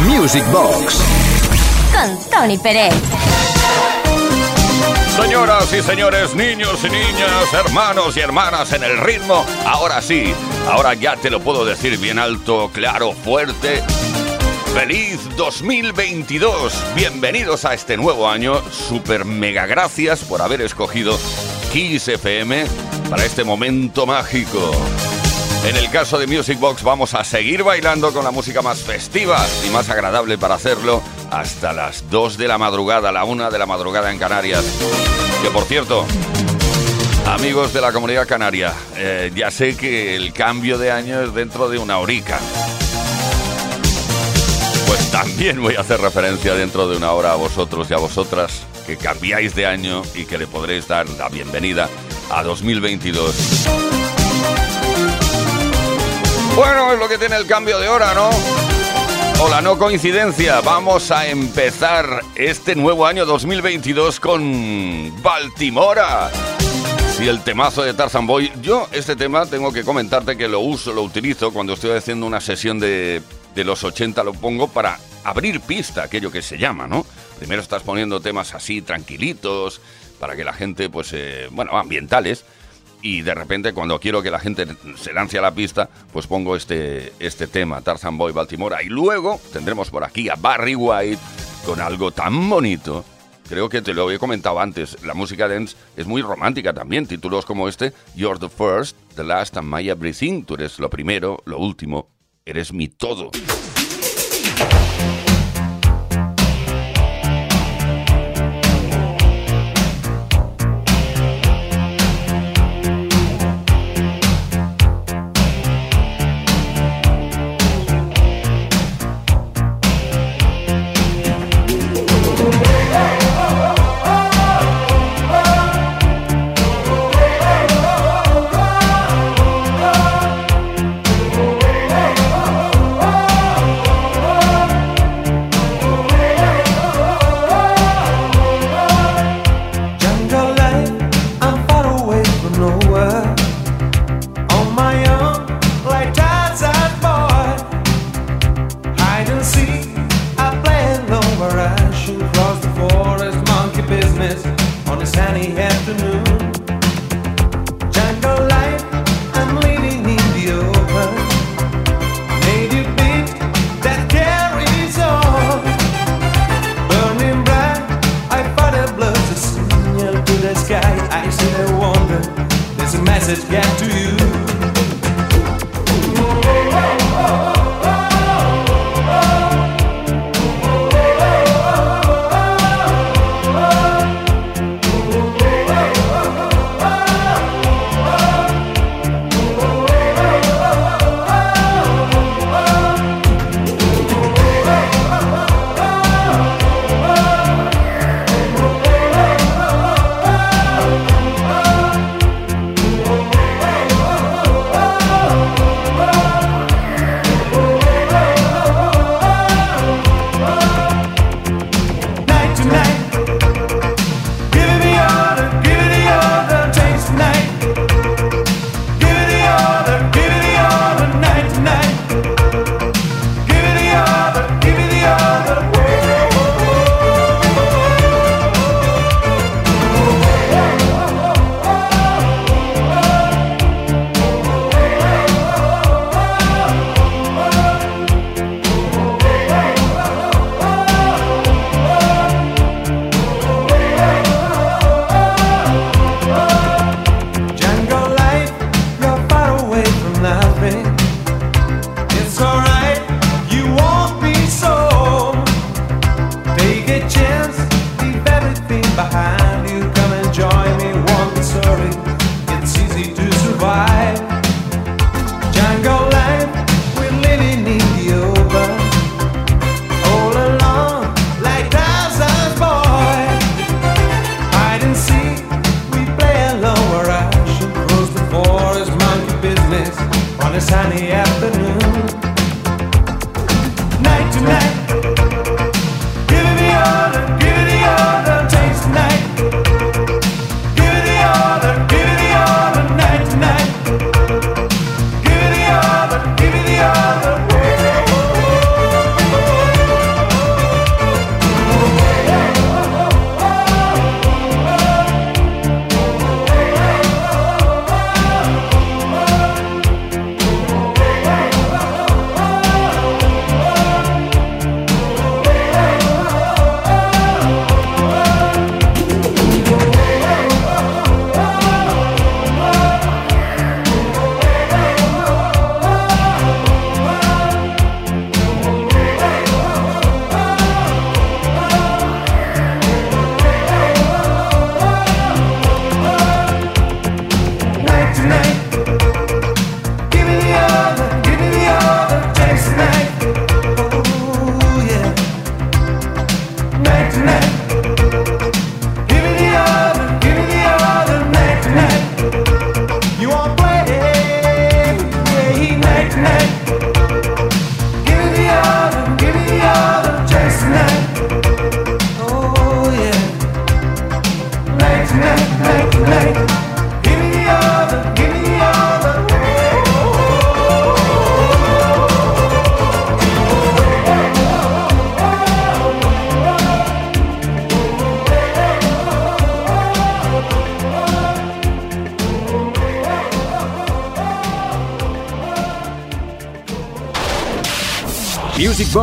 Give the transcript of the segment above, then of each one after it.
Music Box. Con Tony Pérez. Señoras y señores, niños y niñas, hermanos y hermanas en el ritmo, ahora sí, ahora ya te lo puedo decir bien alto, claro, fuerte. Feliz 2022, bienvenidos a este nuevo año, super mega gracias por haber escogido Kiss FM para este momento mágico. En el caso de Music Box vamos a seguir bailando con la música más festiva y más agradable para hacerlo hasta las 2 de la madrugada, la 1 de la madrugada en Canarias. Que por cierto, amigos de la comunidad canaria, eh, ya sé que el cambio de año es dentro de una horica. Pues también voy a hacer referencia dentro de una hora a vosotros y a vosotras que cambiáis de año y que le podréis dar la bienvenida a 2022. Bueno, es lo que tiene el cambio de hora, ¿no? O la no coincidencia. Vamos a empezar este nuevo año 2022 con Baltimora. Si el temazo de Tarzan Boy. Yo, este tema, tengo que comentarte que lo uso, lo utilizo cuando estoy haciendo una sesión de, de los 80, lo pongo para abrir pista, aquello que se llama, ¿no? Primero estás poniendo temas así tranquilitos, para que la gente, pues, eh, bueno, ambientales y de repente cuando quiero que la gente se lance a la pista, pues pongo este, este tema, Tarzan Boy Baltimora. Y luego tendremos por aquí a Barry White con algo tan bonito. Creo que te lo había comentado antes, la música dance es muy romántica también, títulos como este, You're the First, The Last and My Everything, tú eres lo primero, lo último, eres mi todo.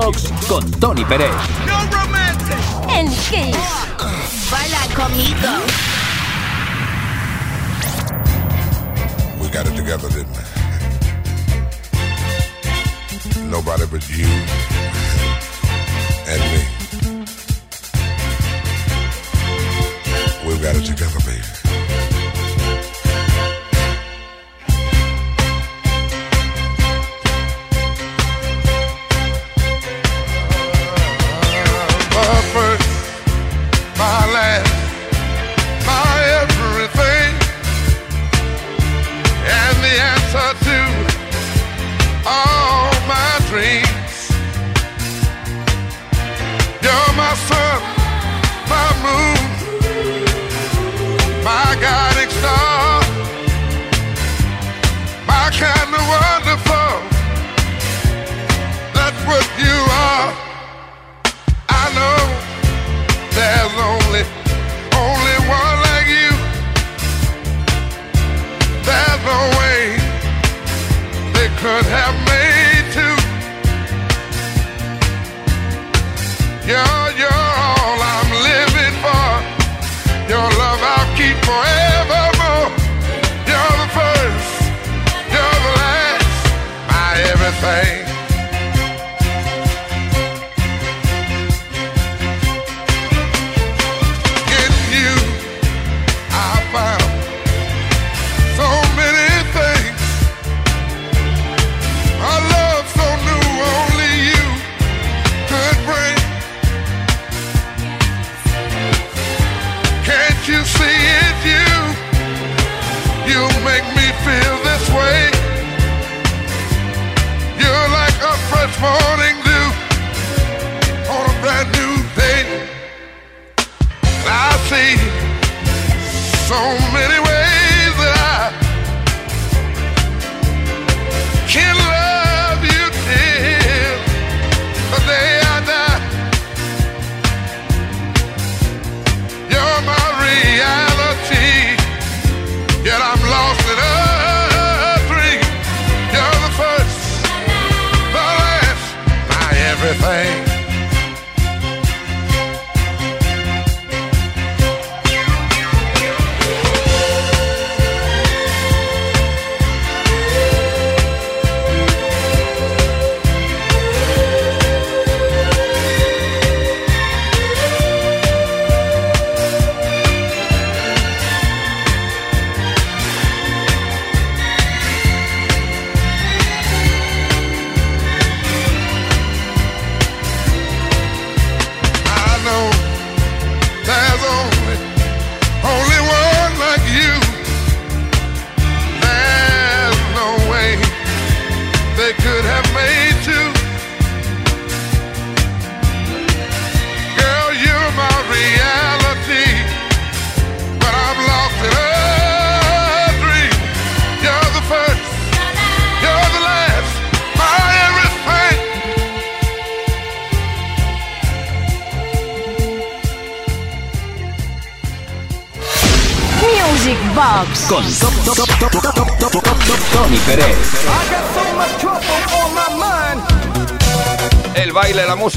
Fox con Tony Pérez.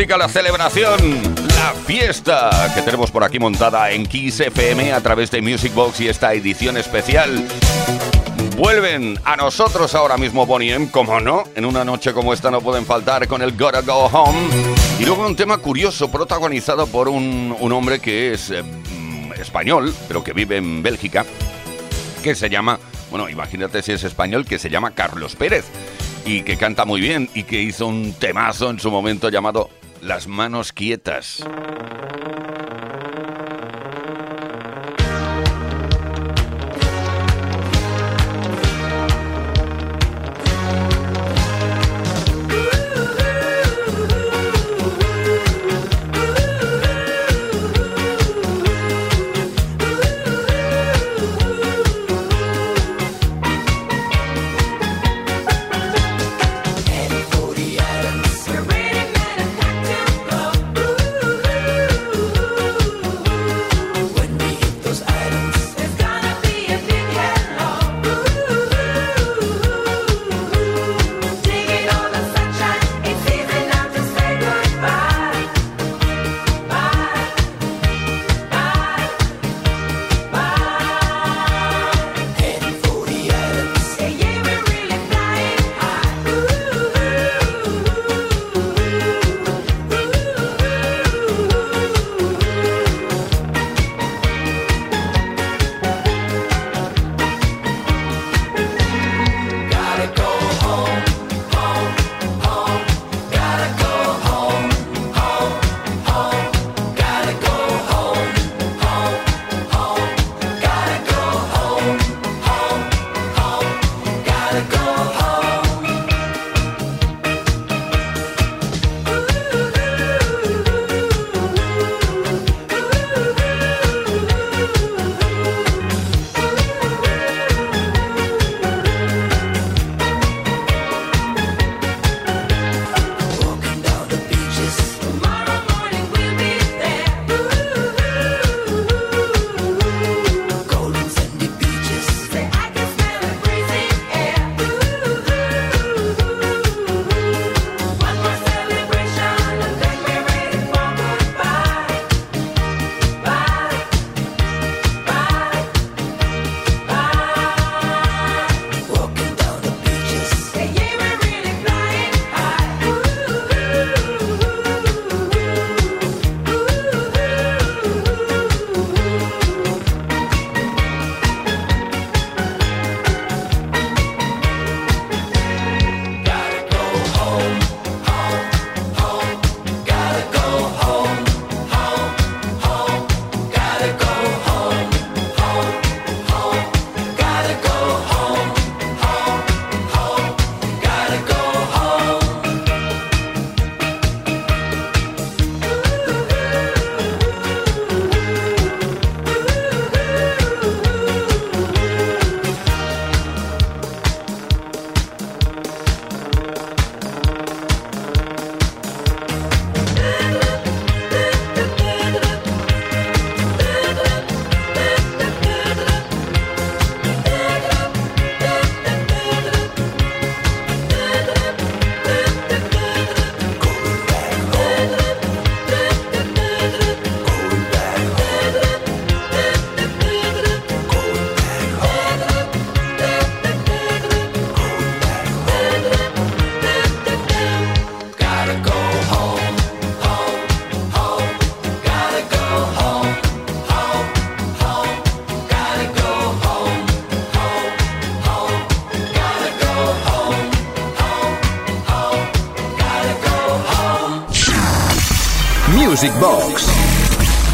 la celebración, la fiesta que tenemos por aquí montada en Kiss FM a través de Music Box y esta edición especial. Vuelven a nosotros ahora mismo Bonnie M, como no, en una noche como esta no pueden faltar con el Gotta Go Home. Y luego un tema curioso protagonizado por un, un hombre que es eh, mm, español, pero que vive en Bélgica, que se llama, bueno, imagínate si es español, que se llama Carlos Pérez y que canta muy bien y que hizo un temazo en su momento llamado las manos quietas.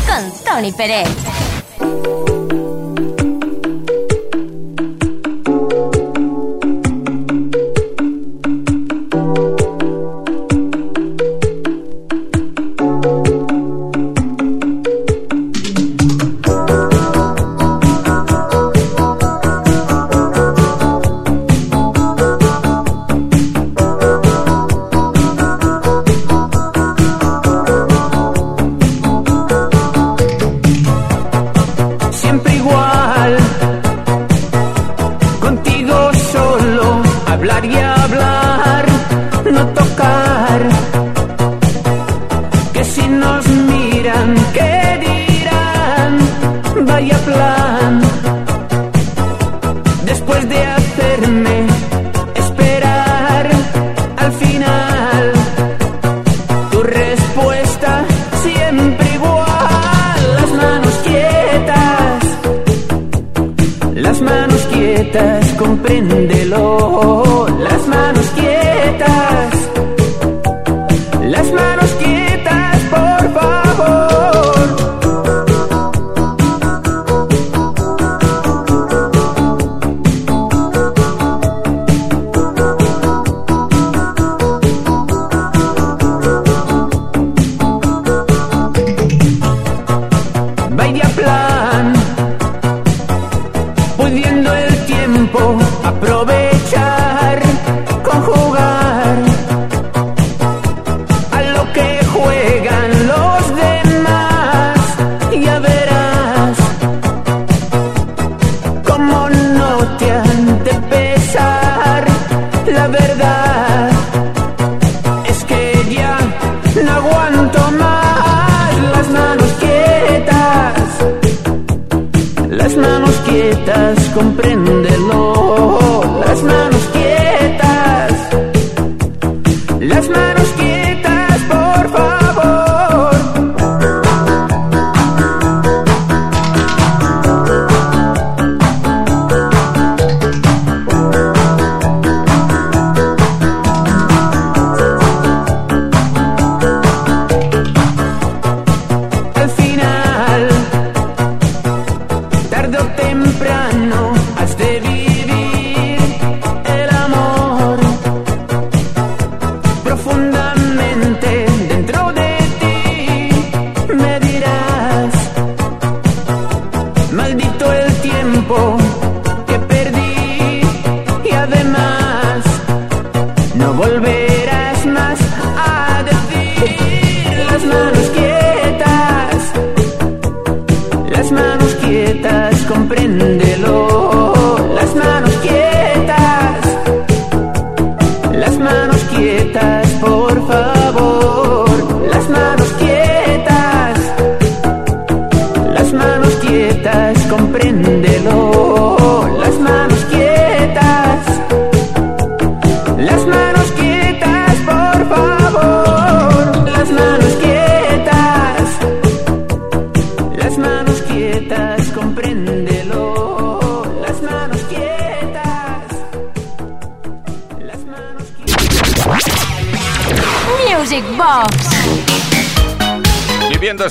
Con Tony Pérez.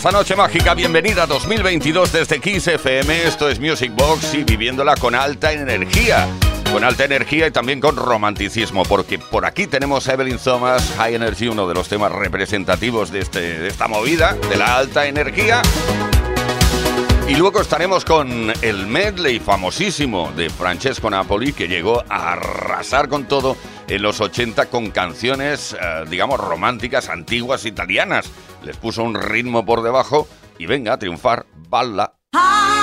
Esta noche mágica. Bienvenida a 2022 desde Kiss FM. Esto es Music Box y viviéndola con alta energía. Con alta energía y también con romanticismo, porque por aquí tenemos a Evelyn Thomas, High Energy, uno de los temas representativos de, este, de esta movida, de la alta energía. Y luego estaremos con el medley famosísimo de Francesco Napoli, que llegó a arrasar con todo en los 80 con canciones, eh, digamos, románticas, antiguas, italianas. Les puso un ritmo por debajo y venga a triunfar, balla. That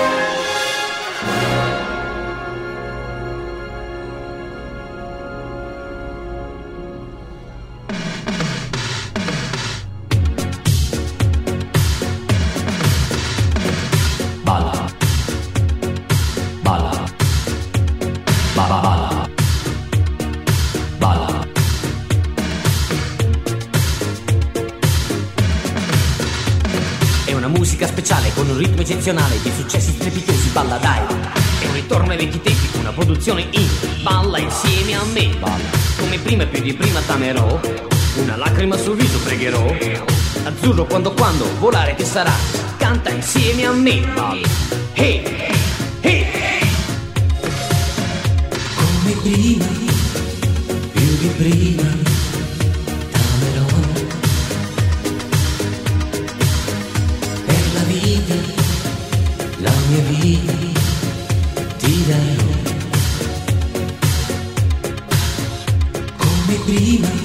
Eccezionale di successi strepitosi, balla dai. È un ritorno ai vecchi tempi, una produzione in balla insieme a me. Balla. Come prima più di prima t'amerò, una lacrima sul viso pregherò. Azzurro quando quando volare che sarà, canta insieme a me. Balla. Hey, hey. Come prima, più di prima prima,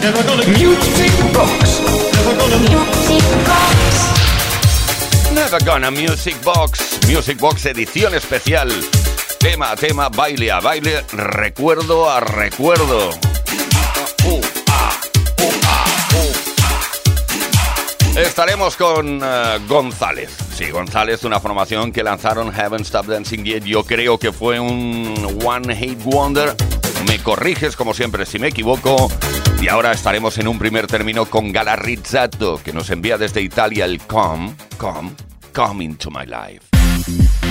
Music Box. Music Box. Never gonna Music Box. Music Box edición especial. Tema a tema, baile a baile, recuerdo a recuerdo. Estaremos con eh, González. Sí, González, una formación que lanzaron Heaven Stop Dancing Yet. Yo creo que fue un One Hate Wonder. Me corriges como siempre si me equivoco. Y ahora estaremos en un primer término con Gala Rizzato, que nos envía desde Italia el Come, Come, Come into my life.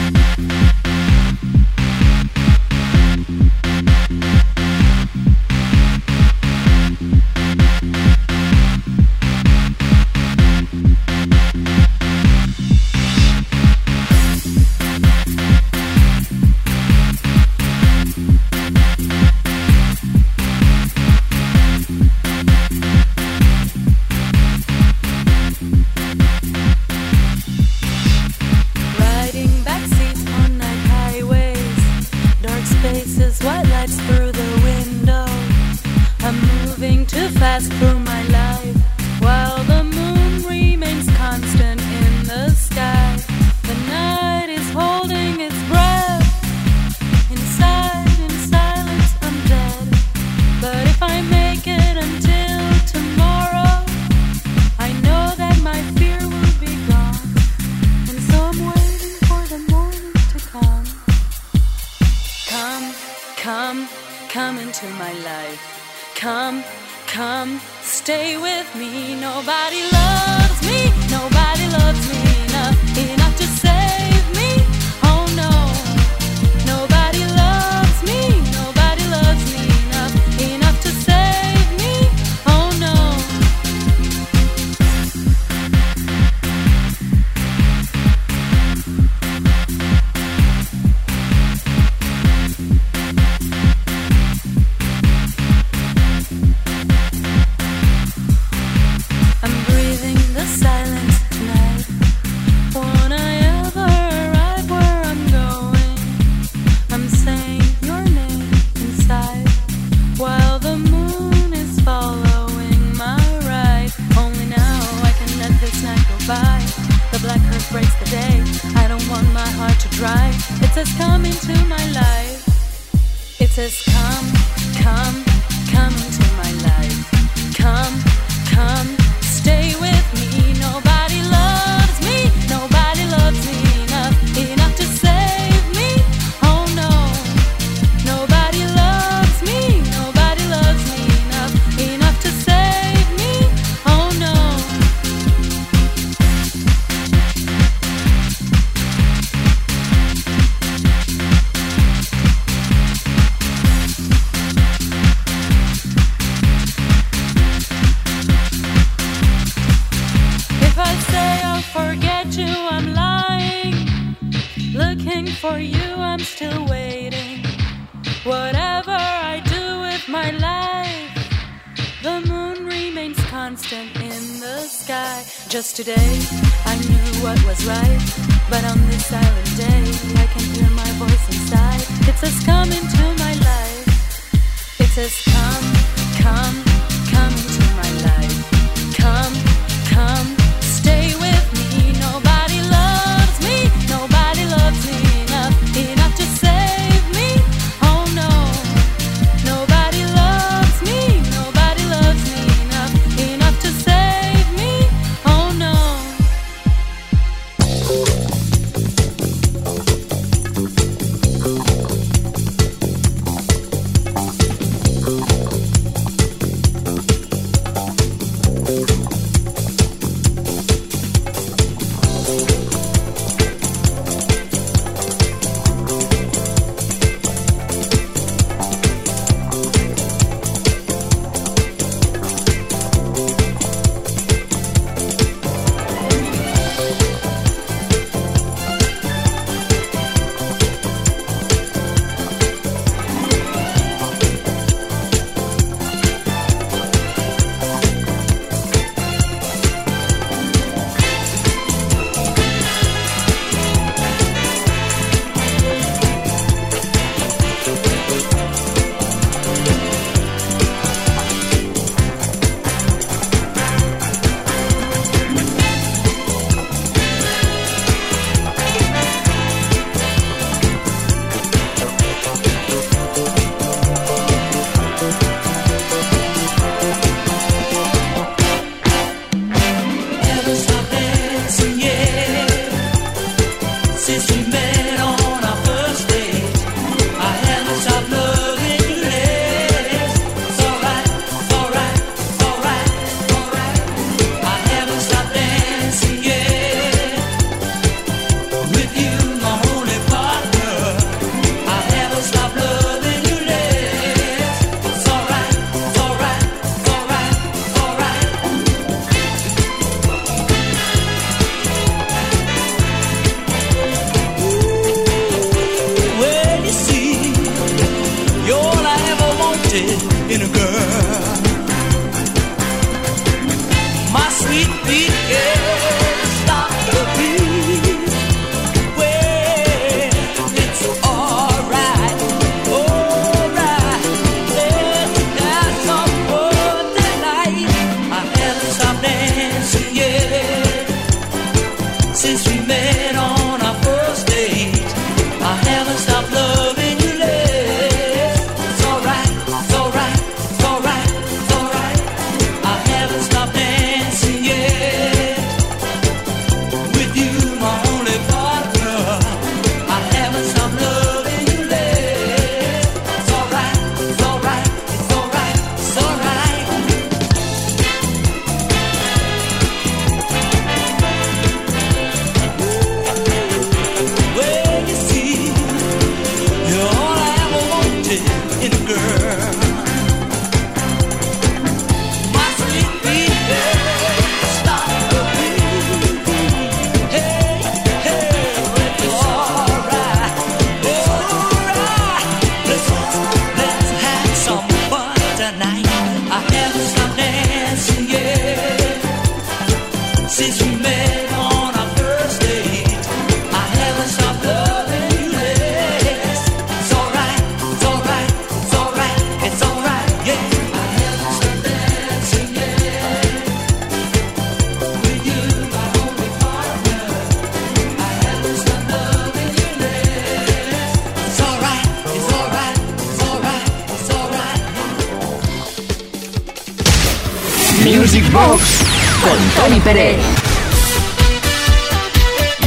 Box con Tony Pérez.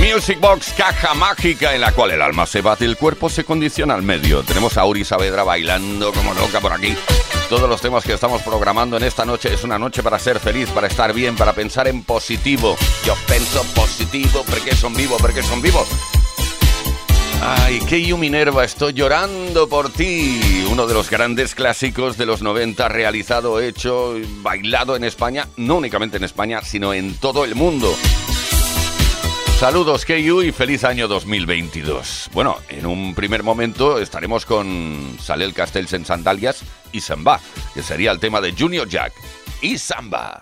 Music Box, caja mágica en la cual el alma se bate y el cuerpo se condiciona al medio. Tenemos a Uri Saavedra bailando como loca por aquí. Todos los temas que estamos programando en esta noche es una noche para ser feliz, para estar bien, para pensar en positivo. Yo pienso positivo porque son vivos, porque son vivos. Ay, que Minerva, estoy llorando por ti. Uno de los grandes clásicos de los 90, realizado, hecho, bailado en España, no únicamente en España, sino en todo el mundo. Saludos, KU, y feliz año 2022. Bueno, en un primer momento estaremos con Salel Castells en Sandalias y Samba, que sería el tema de Junior Jack y Samba.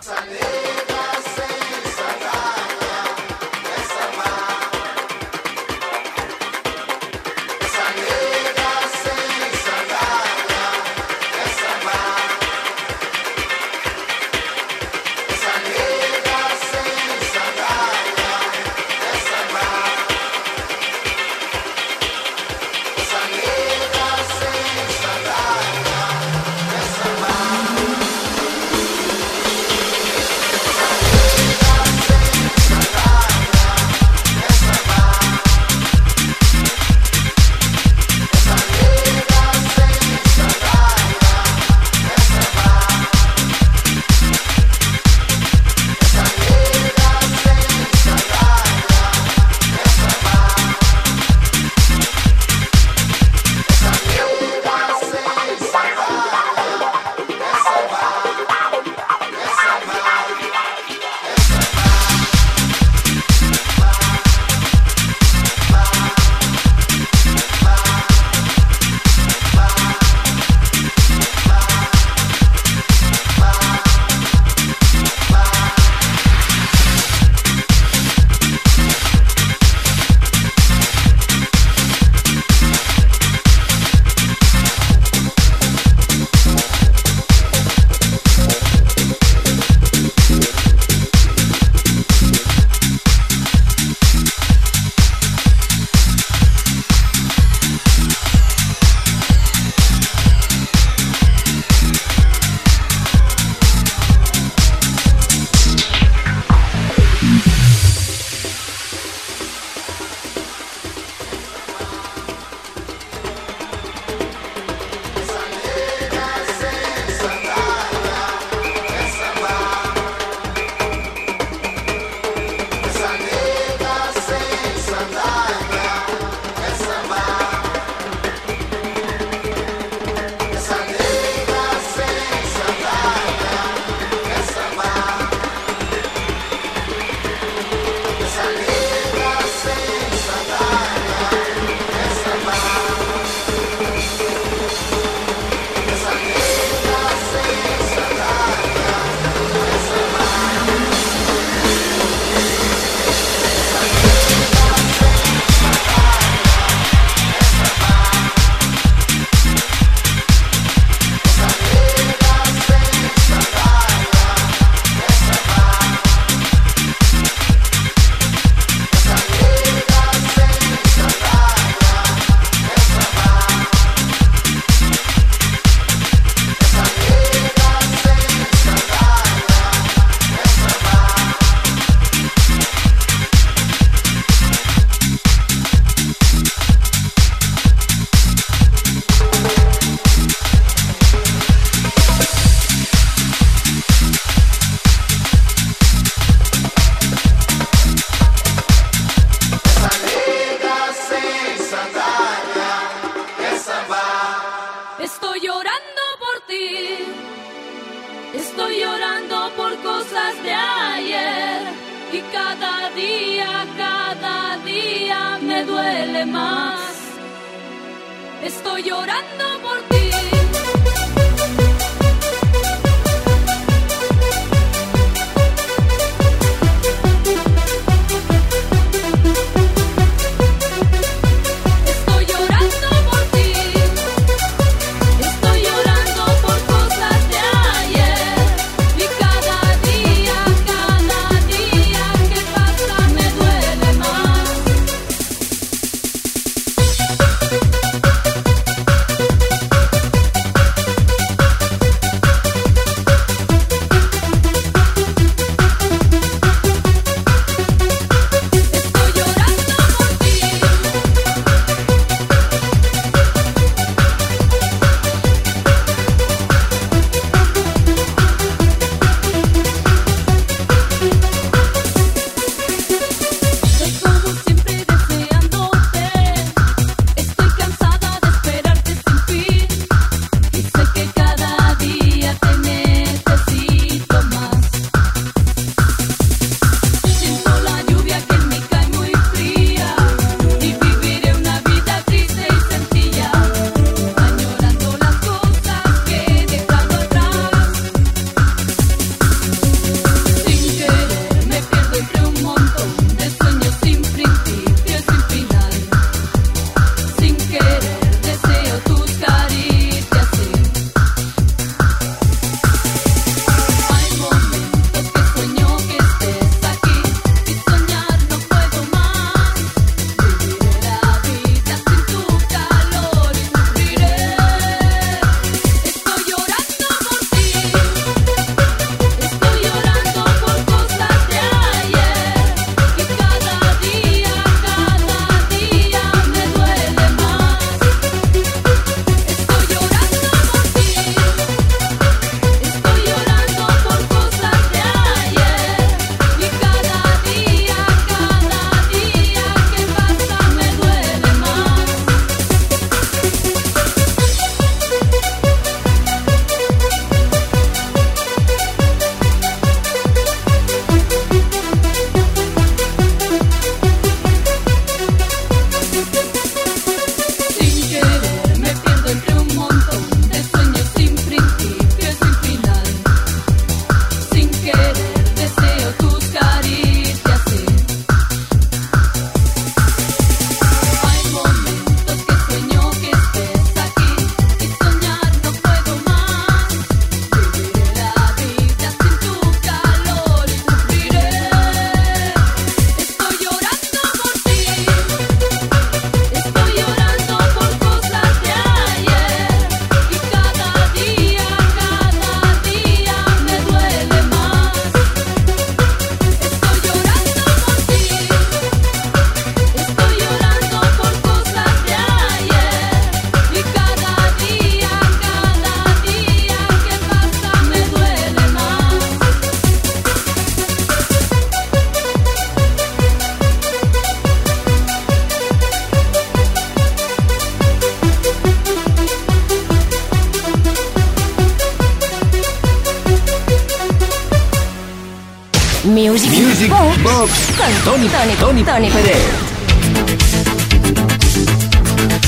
Tony, Tony, Tony Tony Pérez.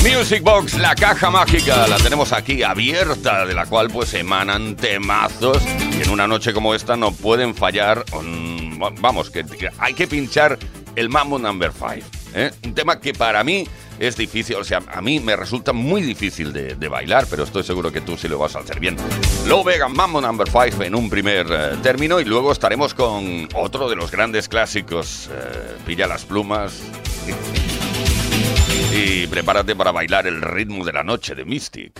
Music Box, la caja mágica, la tenemos aquí abierta, de la cual pues emanan temazos y en una noche como esta no pueden fallar. mm, vamos, que, hay que pinchar el Mambo Number 5. ¿eh? Un tema que para mí es difícil, o sea, a mí me resulta muy difícil de, bailar, pero estoy seguro que tú sí lo vas a hacer bien. Low Vegan Mambo Number 5 en un primer eh, término y luego estaremos con otro de los grandes clásicos, eh, Pilla las plumas. Y prepárate para bailar el ritmo de la noche de Mystic.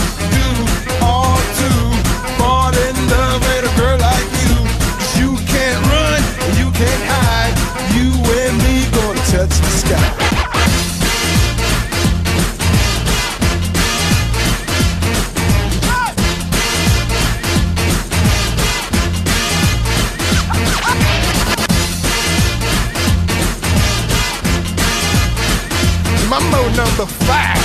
touch the sky. Number five.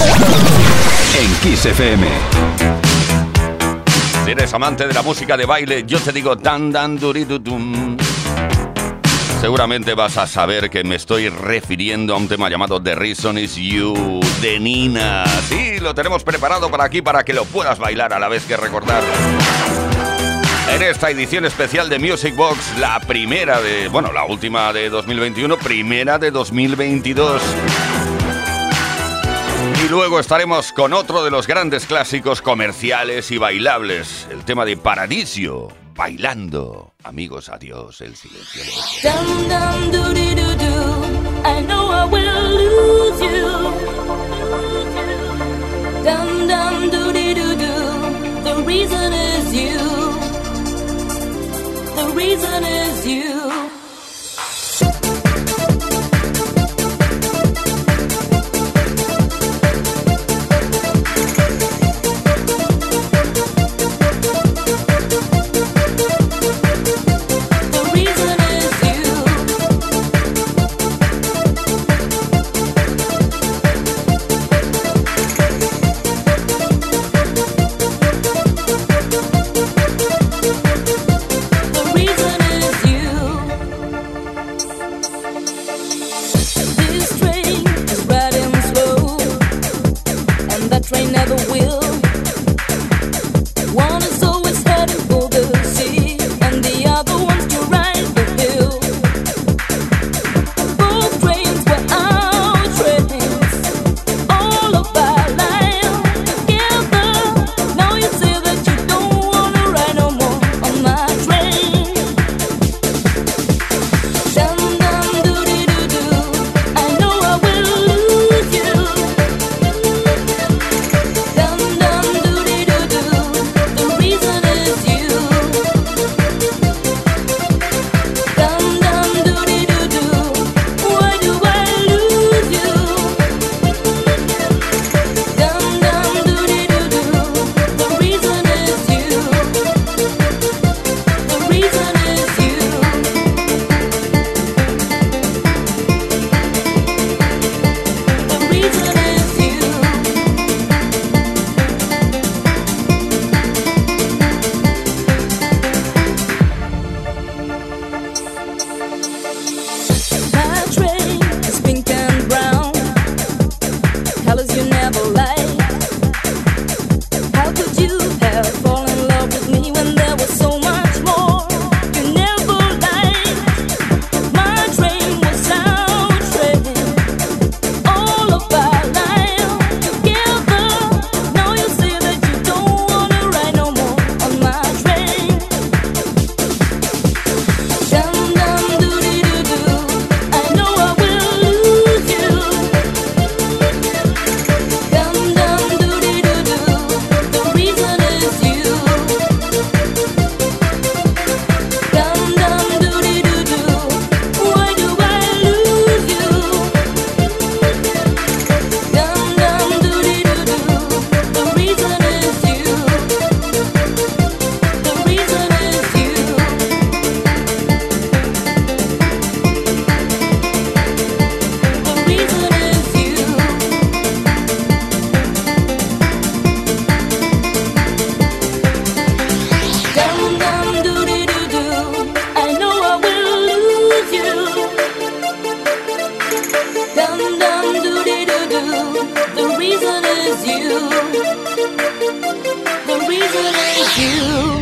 En Kiss FM. Si eres amante de la música de baile, yo te digo tan dan duridutum. Seguramente vas a saber que me estoy refiriendo a un tema llamado The Reason Is You de Nina. Sí, lo tenemos preparado para aquí para que lo puedas bailar a la vez que recordar. En esta edición especial de Music Box, la primera de, bueno, la última de 2021, primera de 2022. Y luego estaremos con otro de los grandes clásicos comerciales y bailables, el tema de Paradiso, bailando. Amigos, adiós, el silencio. The reason is you. you.